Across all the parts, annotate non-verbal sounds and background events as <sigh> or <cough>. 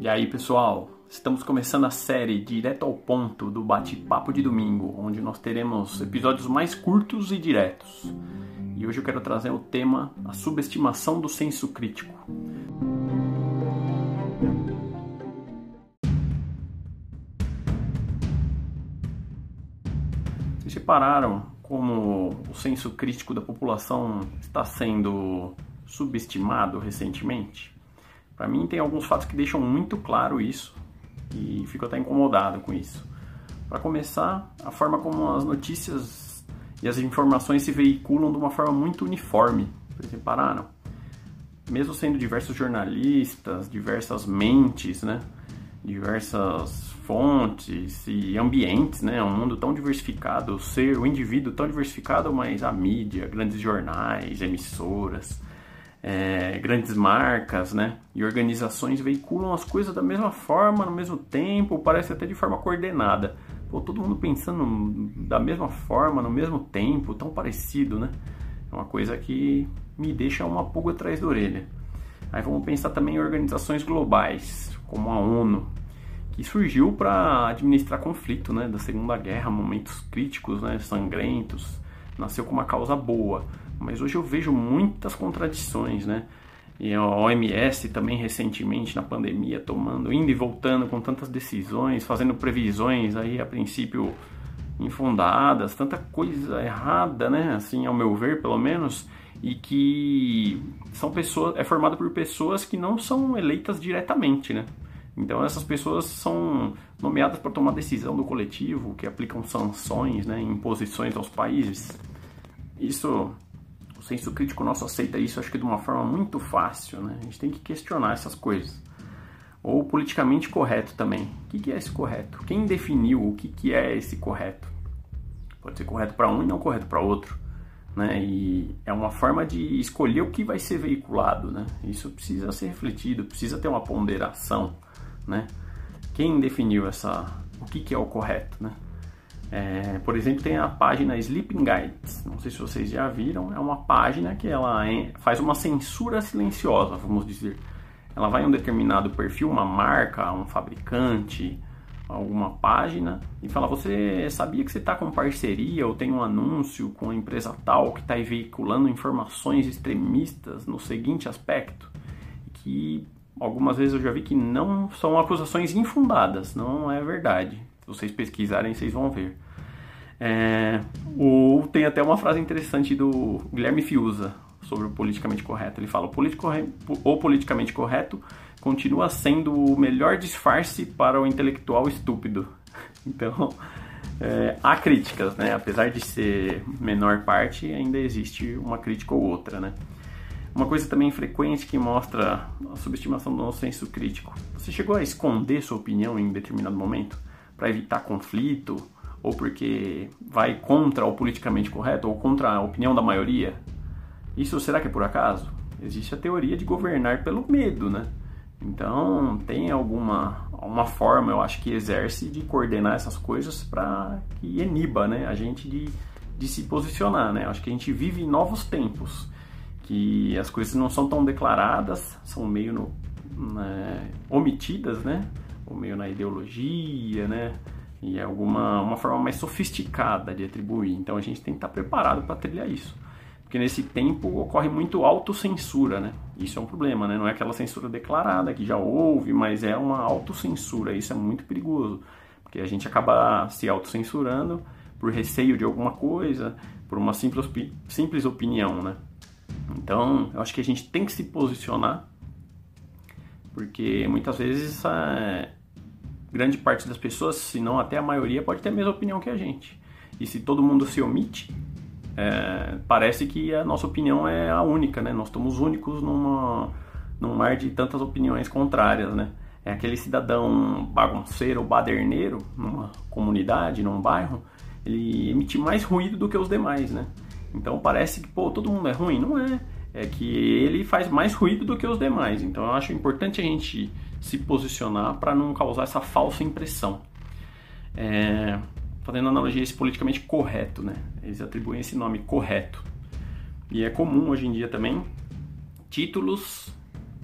E aí, pessoal, estamos começando a série direto ao ponto do bate-papo de domingo, onde nós teremos episódios mais curtos e diretos. E hoje eu quero trazer o tema a subestimação do senso crítico. Vocês repararam como o senso crítico da população está sendo subestimado recentemente? Para mim, tem alguns fatos que deixam muito claro isso e fico até incomodado com isso. Para começar, a forma como as notícias e as informações se veiculam de uma forma muito uniforme. Vocês repararam? Mesmo sendo diversos jornalistas, diversas mentes, né? diversas fontes e ambientes, né? Um mundo tão diversificado, o ser, o indivíduo tão diversificado, mas a mídia, grandes jornais, emissoras, é, grandes marcas né, e organizações veiculam as coisas da mesma forma, no mesmo tempo, parece até de forma coordenada. Pô, todo mundo pensando da mesma forma, no mesmo tempo, tão parecido, né? É uma coisa que me deixa uma pulga atrás da orelha. Aí vamos pensar também em organizações globais, como a ONU, que surgiu para administrar conflito, né, da Segunda Guerra, momentos críticos, né, sangrentos, nasceu com uma causa boa mas hoje eu vejo muitas contradições, né? E a OMS também recentemente na pandemia tomando, indo e voltando com tantas decisões, fazendo previsões aí a princípio infundadas, tanta coisa errada, né? Assim, ao meu ver, pelo menos, e que são pessoas, é formado por pessoas que não são eleitas diretamente, né? Então essas pessoas são nomeadas para tomar decisão do coletivo, que aplicam sanções, né, imposições aos países. Isso senso crítico nosso aceita isso, acho que de uma forma muito fácil, né? A gente tem que questionar essas coisas. Ou politicamente correto também. O que é esse correto? Quem definiu o que é esse correto? Pode ser correto para um e não correto para outro. Né? E é uma forma de escolher o que vai ser veiculado, né? Isso precisa ser refletido, precisa ter uma ponderação, né? Quem definiu essa, o que, que é o correto, né? É, por exemplo, tem a página Sleeping Guides. Não sei se vocês já viram. É uma página que ela faz uma censura silenciosa, vamos dizer. Ela vai em um determinado perfil, uma marca, um fabricante, alguma página e fala: Você sabia que você está com parceria ou tem um anúncio com a empresa tal que está veiculando informações extremistas no seguinte aspecto? Que algumas vezes eu já vi que não são acusações infundadas, não é verdade vocês pesquisarem, vocês vão ver. É, o, tem até uma frase interessante do Guilherme Fiuza sobre o politicamente correto. Ele fala: o, politico, o politicamente correto continua sendo o melhor disfarce para o intelectual estúpido. <laughs> Então, é, há críticas, né? Apesar de ser menor parte, ainda existe uma crítica ou outra, né? Uma coisa também frequente que mostra a subestimação do nosso senso crítico. Você chegou a esconder sua opinião em determinado momento? Para evitar conflito ou porque vai contra o politicamente correto ou contra a opinião da maioria? Isso será que é por acaso? Existe a teoria de governar pelo medo, né? Então tem alguma uma forma, eu acho que exerce de coordenar essas coisas para que iniba, né, a gente de, de se posicionar, né? Acho que a gente vive em novos tempos, que as coisas não são tão declaradas, são meio no, né, omitidas, né? Ou meio na ideologia, né? E é alguma uma forma mais sofisticada de atribuir. Então a gente tem que estar preparado para trilhar isso. Porque nesse tempo ocorre muito autocensura, né? Isso é um problema, né? Não é aquela censura declarada que já houve, mas é uma autocensura. Isso é muito perigoso. Porque a gente acaba se autocensurando por receio de alguma coisa, por uma simples, simples opinião, né? Então, eu acho que a gente tem que se posicionar, porque muitas vezes é, grande parte das pessoas, se não até a maioria, pode ter a mesma opinião que a gente. E se todo mundo se omite, é, parece que a nossa opinião é a única, né? Nós estamos únicos numa, num mar de tantas opiniões contrárias, né? É aquele cidadão bagunceiro baderneiro numa comunidade, num bairro, ele emite mais ruído do que os demais, né? Então parece que, pô, todo mundo é ruim. Não é. É que ele faz mais ruído do que os demais. Então eu acho importante a gente se posicionar para não causar essa falsa impressão. É, fazendo analogia esse politicamente correto, né? Eles atribuem esse nome correto. E é comum hoje em dia também títulos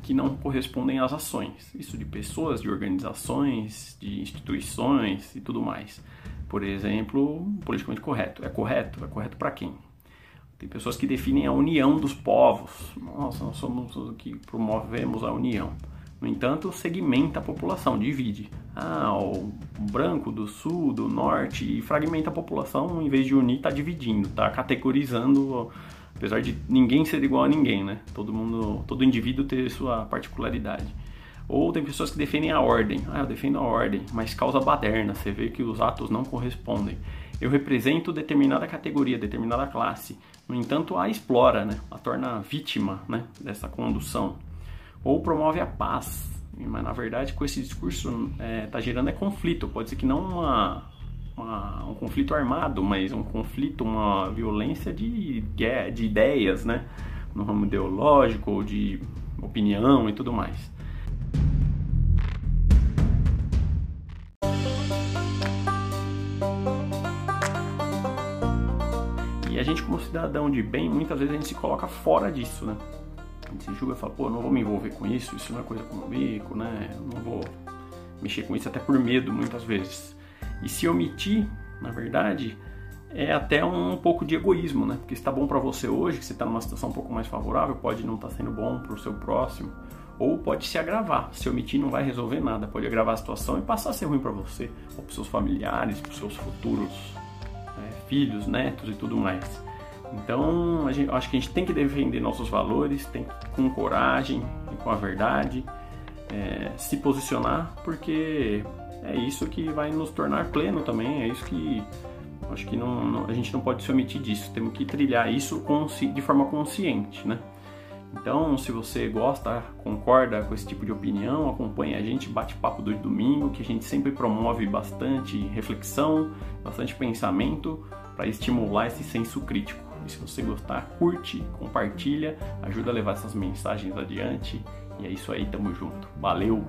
que não correspondem às ações. Isso de pessoas, de organizações, de instituições e tudo mais. Por exemplo, politicamente correto. É correto? É correto para quem? Tem pessoas que definem a união dos povos. Nossa, nós somos os que promovemos a união. No entanto, segmenta a população, divide. Ah, o branco do sul, do norte, e fragmenta a população, em vez de unir, está dividindo, está categorizando, apesar de ninguém ser igual a ninguém, né? Todo mundo, todo indivíduo ter sua particularidade. Ou tem pessoas que defendem a ordem. Ah, eu defendo a ordem, mas causa baderna, você vê que os atos não correspondem. Eu represento determinada categoria, determinada classe. No entanto, a explora, né? a torna vítima né? dessa condução ou promove a paz. Mas na verdade, com esse discurso, está é, tá gerando é conflito. Pode ser que não uma, uma, um conflito armado, mas um conflito, uma violência de, de ideias, né? No ramo ideológico ou de opinião e tudo mais. E a gente, como cidadão de bem, muitas vezes a gente se coloca fora disso, né? Gente se julga e fala, pô, não vou me envolver com isso, isso não é coisa comigo, né? Eu não vou mexer com isso até por medo, muitas vezes. E se omitir, na verdade, é até um pouco de egoísmo, né? Porque está bom para você hoje, que você está numa situação um pouco mais favorável, pode não estar tá sendo bom para o seu próximo, ou pode se agravar. Se omitir não vai resolver nada, pode agravar a situação e passar a ser ruim para você, ou para seus familiares, para seus futuros né, filhos, netos e tudo mais. Então, gente, acho que a gente tem que defender nossos valores, tem que, com coragem e com a verdade, é, se posicionar, porque é isso que vai nos tornar pleno também, é isso que acho que não, não, a gente não pode se omitir disso, temos que trilhar isso de forma consciente, né? Então, se você gosta, concorda com esse tipo de opinião, acompanhe a gente, bate-papo do domingo, que a gente sempre promove bastante reflexão, bastante pensamento para estimular esse senso crítico. E se você gostar, curte, compartilha, ajuda a levar essas mensagens adiante. E é isso aí, tamo junto. Valeu!